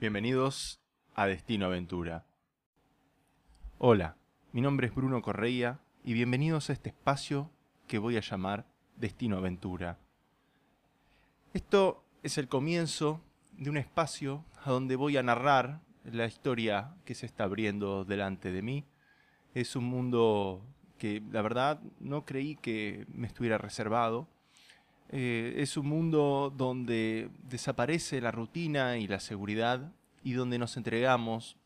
Bienvenidos a Destino Aventura. Hola, mi nombre es Bruno Correia y bienvenidos a este espacio que voy a llamar Destino Aventura. Esto es el comienzo de un espacio a donde voy a narrar la historia que se está abriendo delante de mí. Es un mundo que la verdad no creí que me estuviera reservado. Eh, es un mundo donde desaparece la rutina y la seguridad y donde nos entregamos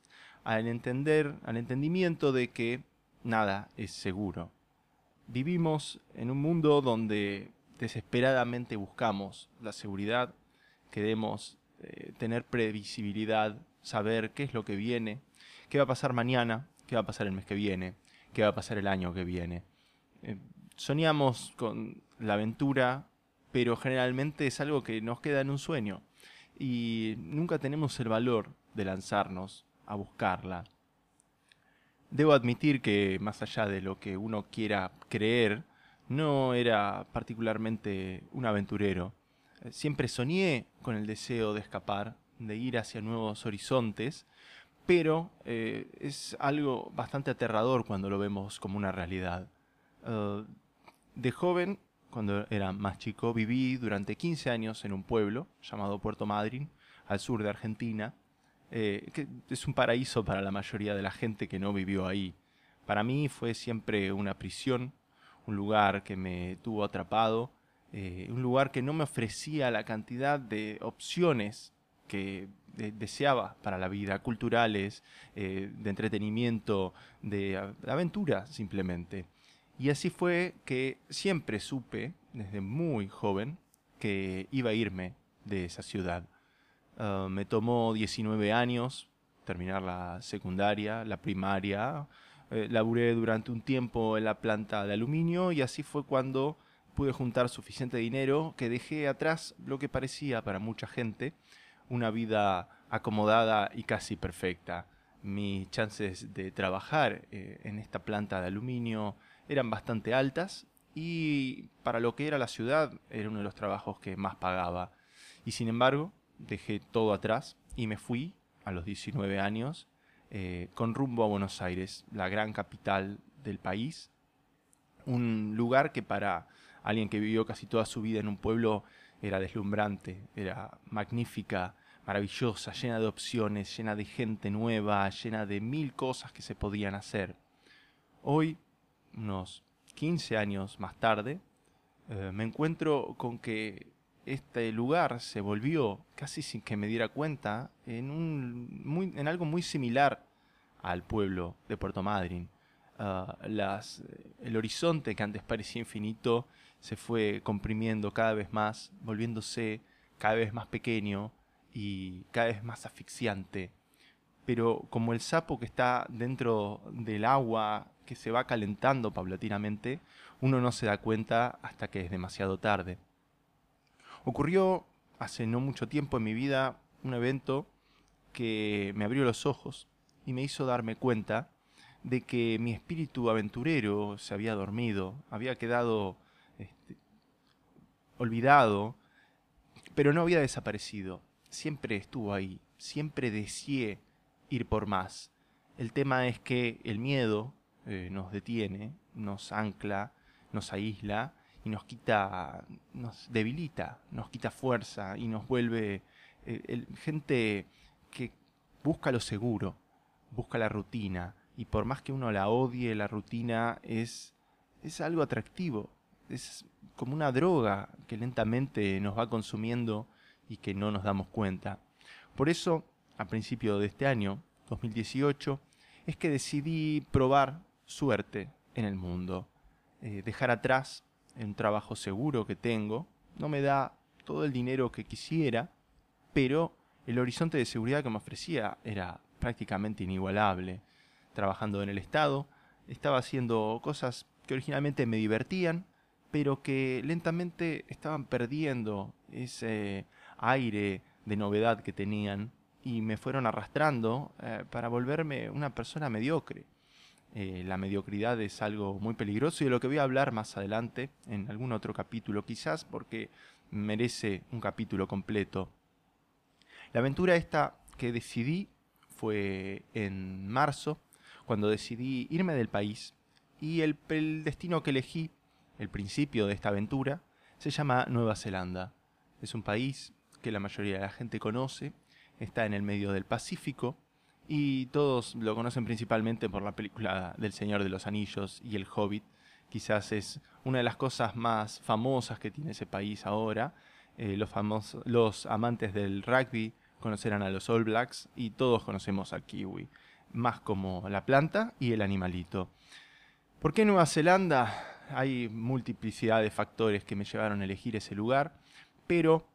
al entender, al entendimiento de que nada es seguro. Vivimos en un mundo donde desesperadamente buscamos la seguridad, queremos eh, tener previsibilidad, saber qué es lo que viene, qué va a pasar mañana, qué va a pasar el mes que viene, qué va a pasar el año que viene. Eh, soñamos con la aventura, pero generalmente es algo que nos queda en un sueño y nunca tenemos el valor de lanzarnos a buscarla. Debo admitir que más allá de lo que uno quiera creer, no era particularmente un aventurero. Siempre soñé con el deseo de escapar, de ir hacia nuevos horizontes, pero eh, es algo bastante aterrador cuando lo vemos como una realidad. Eh, de joven, cuando era más chico, viví durante 15 años en un pueblo llamado Puerto Madryn, al sur de Argentina, eh, que es un paraíso para la mayoría de la gente que no vivió ahí. Para mí fue siempre una prisión, un lugar que me tuvo atrapado, un lugar que no me ofrecía la cantidad de opciones que deseaba para la vida, culturales, eh, de entretenimiento, de, aventura simplemente. Y así fue que siempre supe, desde muy joven, que iba a irme de esa ciudad. Ah, me tomó 19 años terminar la secundaria, la primaria. Eh, laburé durante un tiempo en la planta de aluminio y así fue cuando pude juntar suficiente dinero que dejé atrás lo que parecía para mucha gente una vida acomodada y casi perfecta. Mis chances de trabajar eh, en esta planta de aluminio eran bastante altas y para lo que era la ciudad era uno de los trabajos que más pagaba. Y sin embargo, dejé todo atrás y me fui a los 19 años eh, con rumbo a Buenos Aires, la gran capital del país. Un lugar que para alguien que vivió casi toda su vida en un pueblo era deslumbrante, era magnífica, maravillosa, llena de opciones, llena de gente nueva, llena de mil cosas que se podían hacer. Hoy, unos 15 años más tarde, eh, me encuentro con que este lugar se volvió, casi sin que me diera cuenta, en, un, muy, en algo muy similar al pueblo de Puerto Madryn. Ah, las, el horizonte que antes parecía infinito se fue comprimiendo cada vez más, volviéndose cada vez más pequeño, y cada vez más asfixiante. Pero como el sapo que está dentro del agua que se va calentando paulatinamente, uno no se da cuenta hasta que es demasiado tarde. Ocurrió hace no mucho tiempo en mi vida un evento que me abrió los ojos y me hizo darme cuenta de que mi espíritu aventurero se había dormido, había quedado este, olvidado, pero no había desaparecido siempre estuvo ahí, siempre deseé ir por más. El tema es que el miedo eh, nos detiene, nos ancla, nos aísla y nos quita, nos debilita, nos quita fuerza y nos vuelve eh, gente que busca lo seguro, busca la rutina y por más que uno la odie, la rutina es, es algo atractivo, es como una droga que lentamente nos va consumiendo y que no nos damos cuenta. Por eso, a principio de este año, 2018, es que decidí probar suerte en el mundo. Eh, dejar atrás un trabajo seguro que tengo. No me da todo el dinero que quisiera, pero el horizonte de seguridad que me ofrecía era prácticamente inigualable. Trabajando en el Estado, estaba haciendo cosas que originalmente me divertían, pero que lentamente estaban perdiendo ese aire de novedad que tenían y me fueron arrastrando eh, para volverme una persona mediocre. Eh, la mediocridad es algo muy peligroso y de lo que voy a hablar más adelante en algún otro capítulo, quizás porque merece un capítulo completo. La aventura esta que decidí fue en marzo, cuando decidí irme del país y el, el destino que elegí, el principio de esta aventura, se llama Nueva Zelanda. Es un país que la mayoría de la gente conoce, está en el medio del Pacífico y todos lo conocen principalmente por la película del Señor de los Anillos y El Hobbit. Quizás es una de las cosas más famosas que tiene ese país ahora. Eh, los, famosos, los amantes del rugby conocerán a los All Blacks y todos conocemos al kiwi, más como la planta y el animalito. ¿Por qué Nueva Zelanda? Hay multiplicidad de factores que me llevaron a elegir ese lugar, pero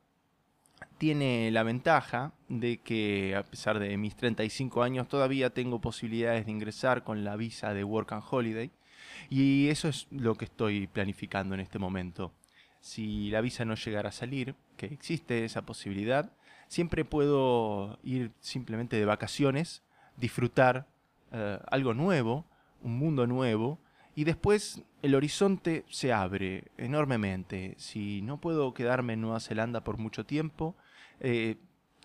tiene la ventaja de que a pesar de mis 35 años todavía tengo posibilidades de ingresar con la visa de Work and Holiday y eso es lo que estoy planificando en este momento. Si la visa no llegara a salir, que existe esa posibilidad, siempre puedo ir simplemente de vacaciones, disfrutar eh, algo nuevo, un mundo nuevo, y después el horizonte se abre enormemente. Si no puedo quedarme en Nueva Zelanda por mucho tiempo, eh,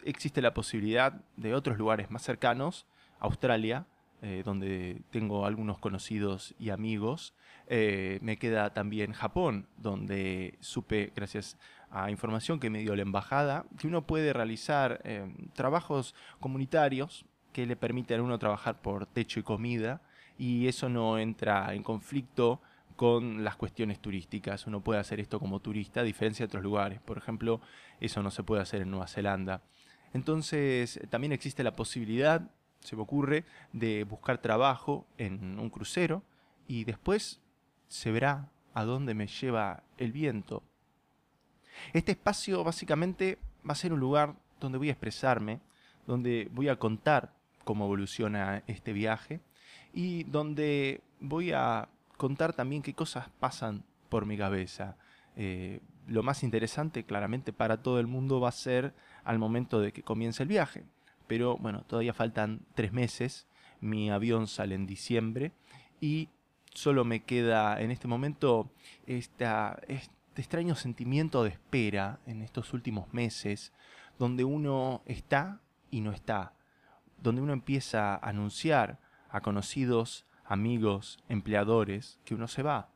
existe la posibilidad de otros lugares más cercanos, Australia, eh, donde tengo algunos conocidos y amigos. Eh, me queda también Japón, donde supe, gracias a información que me dio la embajada, que uno puede realizar trabajos comunitarios que le permiten a uno trabajar por techo y comida, y eso no entra en conflicto con las cuestiones turísticas. Uno puede hacer esto como turista, a diferencia de otros lugares. Por ejemplo, eso no se puede hacer en Nueva Zelanda. Entonces, también existe la posibilidad, se me ocurre, de buscar trabajo en un crucero y después se verá a dónde me lleva el viento. Este espacio básicamente va a ser un lugar donde voy a expresarme, donde voy a contar cómo evoluciona este viaje y donde voy a contar también qué cosas pasan por mi cabeza. Eh, lo más interesante claramente para todo el mundo va a ser al momento de que comience el viaje. Pero bueno, todavía faltan tres meses, mi avión sale en diciembre y solo me queda en este momento este extraño sentimiento de espera en estos últimos meses, donde uno está y no está, donde uno empieza a anunciar a conocidos, amigos, empleadores, que uno se va.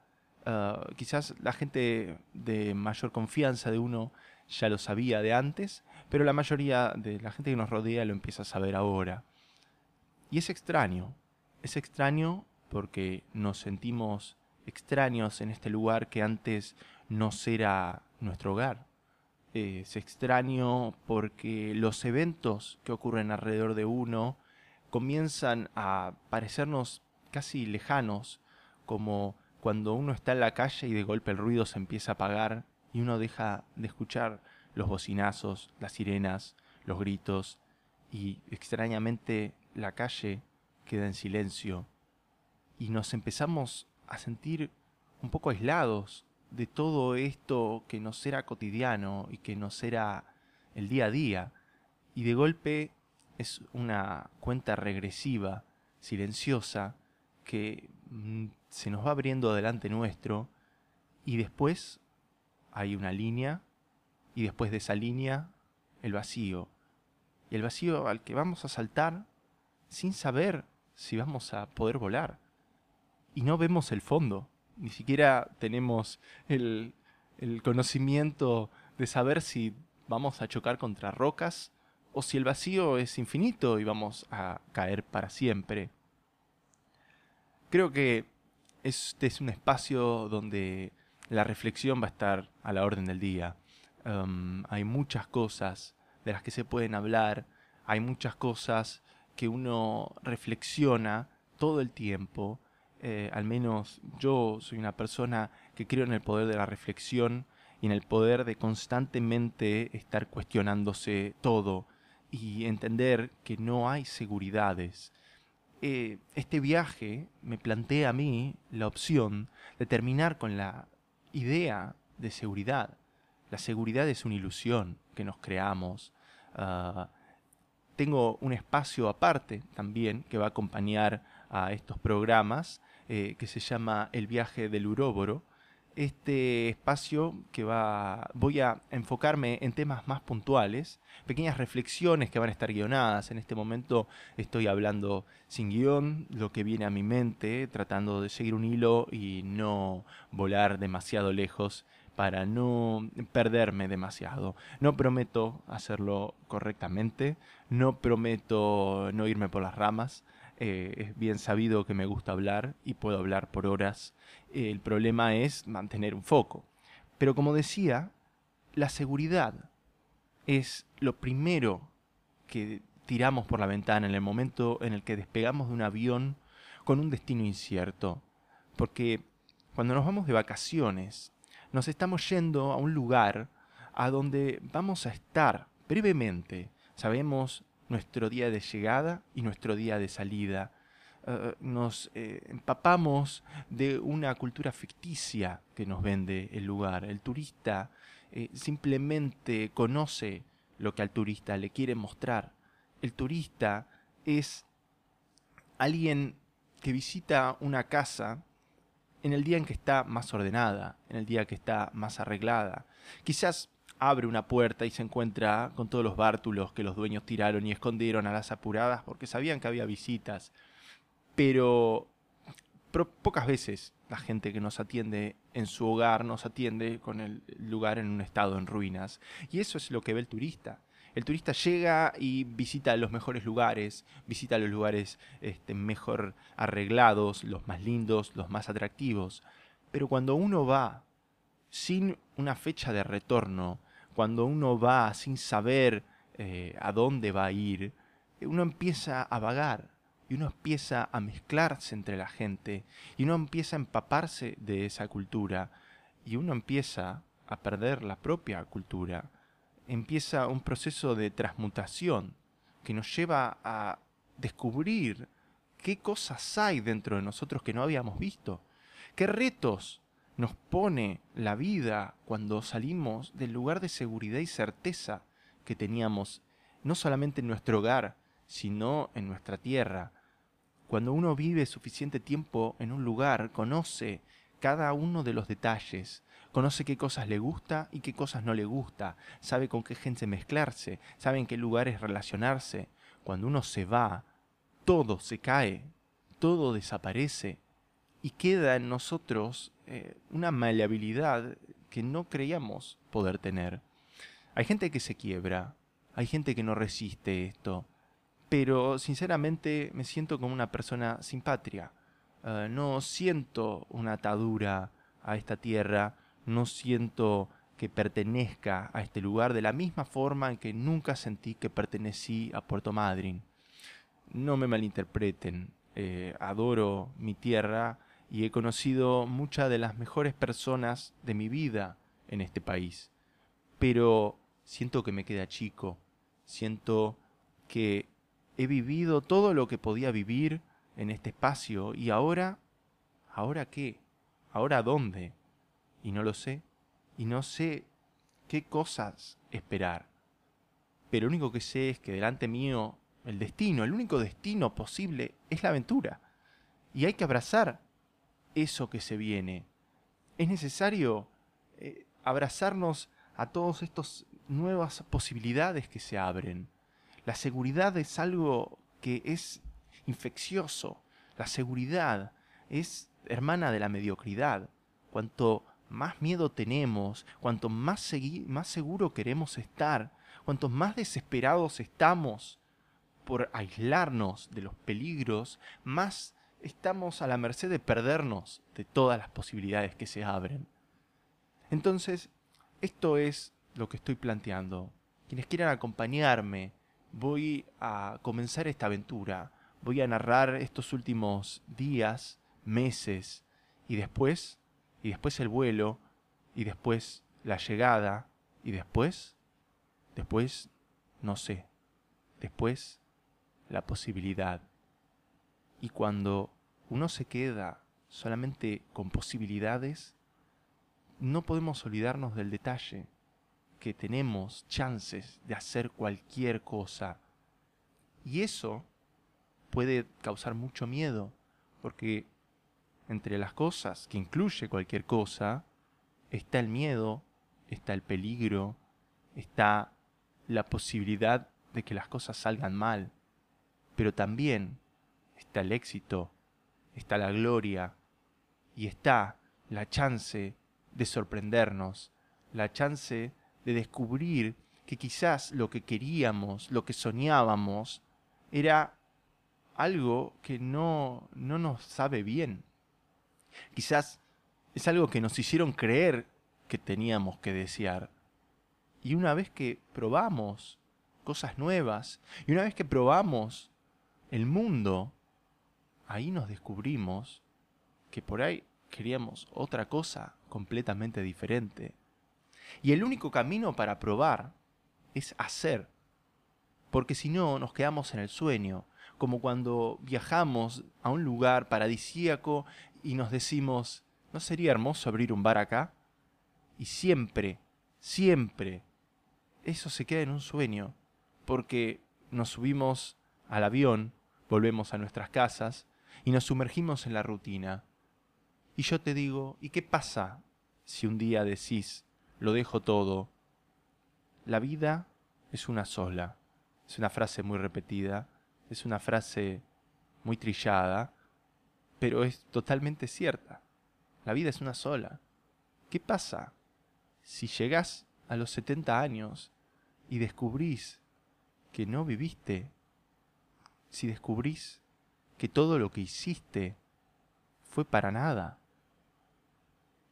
Ah, quizás la gente de mayor confianza de uno ya lo sabía de antes, pero la mayoría de la gente que nos rodea lo empieza a saber ahora. Y es extraño, es extraño porque nos sentimos extraños en este lugar que antes no era nuestro hogar. Es extraño porque los eventos que ocurren alrededor de uno comienzan a parecernos casi lejanos, como cuando uno está en la calle y de golpe el ruido se empieza a apagar y uno deja de escuchar los bocinazos, las sirenas, los gritos y extrañamente la calle queda en silencio. Y nos empezamos a sentir un poco aislados de todo esto que nos era cotidiano y que nos era el día a día. Y de golpe es una cuenta regresiva, silenciosa, que mm, se nos va abriendo delante nuestro y después hay una línea y después de esa línea el vacío. Y el vacío al que vamos a saltar sin saber si vamos a poder volar. Y no vemos el fondo, ni siquiera tenemos el, el conocimiento de saber si vamos a chocar contra rocas o si el vacío es infinito y vamos a caer para siempre. Creo que este es un espacio donde la reflexión va a estar a la orden del día. Um, hay muchas cosas de las que se pueden hablar, hay muchas cosas que uno reflexiona todo el tiempo. Eh, al menos yo soy una persona que creo en el poder de la reflexión y en el poder de constantemente estar cuestionándose todo, y entender que no hay seguridades. Eh, este viaje me plantea a mí la opción de terminar con la idea de seguridad. La seguridad es una ilusión que nos creamos. Ah, tengo un espacio aparte también que va a acompañar a estos programas eh, que se llama El viaje del Uróboro, este espacio que va, voy a enfocarme en temas más puntuales, pequeñas reflexiones que van a estar guionadas. En este momento estoy hablando sin guion, lo que viene a mi mente, tratando de seguir un hilo y no volar demasiado lejos para no perderme demasiado. No prometo hacerlo correctamente, no prometo no irme por las ramas, eh, es bien sabido que me gusta hablar y puedo hablar por horas. el problema es mantener un foco. Pero como decía, la seguridad es lo primero que tiramos por la ventana en el momento en el que despegamos de un avión con un destino incierto. Porque cuando nos vamos de vacaciones, nos estamos yendo a un lugar a donde vamos a estar brevemente. Sabemos nuestro día de llegada y nuestro día de salida. Eh, nos eh, empapamos de una cultura ficticia que nos vende el lugar. El turista eh, simplemente conoce lo que al turista le quiere mostrar. El turista es alguien que visita una casa en el día en que está más ordenada, en el día que está más arreglada. Quizás abre una puerta y se encuentra con todos los bártulos que los dueños tiraron y escondieron a las apuradas porque sabían que había visitas. Pero, pocas veces la gente que nos atiende en su hogar nos atiende con el lugar en un estado en ruinas. Y eso es lo que ve el turista. El turista llega y visita los mejores lugares, visita los lugares este, mejor arreglados, los más lindos, los más atractivos. Pero cuando uno va sin una fecha de retorno, cuando uno va sin saber eh, a dónde va a ir, uno empieza a vagar y uno empieza a mezclarse entre la gente y uno empieza a empaparse de esa cultura y uno empieza a perder la propia cultura. Empieza un proceso de transmutación que nos lleva a descubrir qué cosas hay dentro de nosotros que no habíamos visto, qué retos nos pone la vida cuando salimos del lugar de seguridad y certeza que teníamos, no solamente en nuestro hogar, sino en nuestra tierra. Cuando uno vive suficiente tiempo en un lugar, conoce cada uno de los detalles, conoce qué cosas le gusta y qué cosas no le gusta, sabe con qué gente mezclarse, sabe en qué lugares relacionarse. Cuando uno se va, todo se cae, todo desaparece y queda en nosotros eh, una maleabilidad que no creíamos poder tener. Hay gente que se quiebra, hay gente que no resiste esto, pero sinceramente me siento como una persona sin patria. Eh, no siento una atadura a esta tierra, no siento que pertenezca a este lugar de la misma forma en que nunca sentí que pertenecí a Puerto Madryn. No me malinterpreten, eh, adoro mi tierra, y he conocido muchas de las mejores personas de mi vida en este país. Pero siento que me queda chico, siento que he vivido todo lo que podía vivir en este espacio y ahora, ¿ahora qué? ¿Ahora dónde? Y no lo sé, y no sé qué cosas esperar. Pero lo único que sé es que delante mío el destino, el único destino posible es la aventura. Y hay que abrazar eso que se viene. Es necesario eh, abrazarnos a todas estas nuevas posibilidades que se abren. La seguridad es algo que es infeccioso. La seguridad es hermana de la mediocridad. Cuanto más miedo tenemos, cuanto más, más seguro queremos estar, cuanto más desesperados estamos por aislarnos de los peligros, más estamos a la merced de perdernos de todas las posibilidades que se abren. Entonces, esto es lo que estoy planteando. Quienes quieran acompañarme, voy a comenzar esta aventura. Voy a narrar estos últimos días, meses, y después, y después el vuelo, y después la llegada, y después, después, no sé, después la posibilidad. Y cuando uno se queda solamente con posibilidades, no podemos olvidarnos del detalle, que tenemos chances de hacer cualquier cosa. Y eso puede causar mucho miedo, porque entre las cosas que incluye cualquier cosa, está el miedo, está el peligro, está la posibilidad de que las cosas salgan mal, pero también está el éxito, está la gloria y está la chance de sorprendernos, la chance de descubrir que quizás lo que queríamos, lo que soñábamos, era algo que no, no nos sabe bien. Quizás es algo que nos hicieron creer que teníamos que desear. Y una vez que probamos cosas nuevas, y una vez que probamos el mundo, ahí nos descubrimos que por ahí queríamos otra cosa completamente diferente. Y el único camino para probar es hacer. Porque si no, nos quedamos en el sueño, como cuando viajamos a un lugar paradisíaco y nos decimos, ¿no sería hermoso abrir un bar acá? Y siempre, siempre, eso se queda en un sueño, porque nos subimos al avión, volvemos a nuestras casas y nos sumergimos en la rutina. Y yo te digo, ¿y qué pasa si un día decís, lo dejo todo? La vida es una sola. Es una frase muy repetida, es una frase muy trillada, pero es totalmente cierta. La vida es una sola. ¿Qué pasa si llegás a los 70 años y descubrís que no viviste? Si descubrís que todo lo que hiciste fue para nada.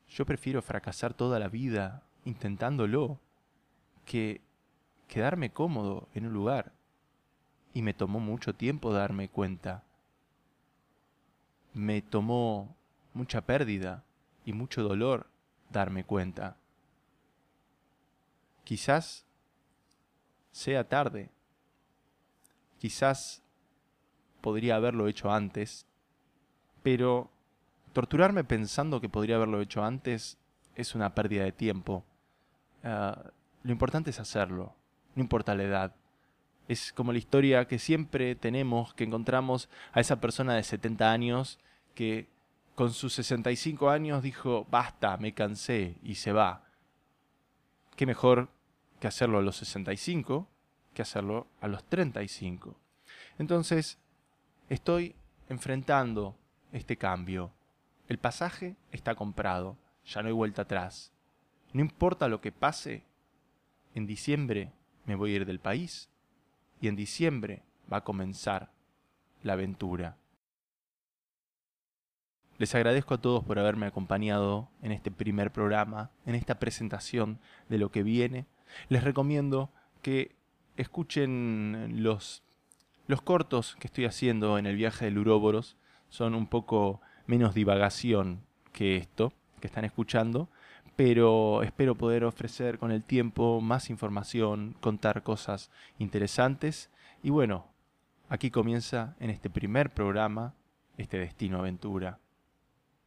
Yo prefiero fracasar toda la vida intentándolo que quedarme cómodo en un lugar. Y me tomó mucho tiempo darme cuenta. Me tomó mucha pérdida y mucho dolor darme cuenta. Quizás sea tarde. Quizás podría haberlo hecho antes. Pero torturarme pensando que podría haberlo hecho antes es una pérdida de tiempo. Ah, lo importante es hacerlo no importa la edad. Es como la historia que siempre tenemos, que encontramos a esa persona de 70 años que con sus 65 años dijo, basta, me cansé y se va. ¿Qué mejor que hacerlo a los 65 que hacerlo a los 35? Entonces, estoy enfrentando este cambio. El pasaje está comprado, ya no hay vuelta atrás. No importa lo que pase, en diciembre me voy a ir del país y en diciembre va a comenzar la aventura. Les agradezco a todos por haberme acompañado en este primer programa, en esta presentación de lo que viene. Les recomiendo que escuchen los, los cortos que estoy haciendo en el viaje del Uróboros. Son un poco menos divagación que esto que están escuchando, pero espero poder ofrecer con el tiempo más información, contar cosas interesantes y bueno, aquí comienza en este primer programa este Destino Aventura.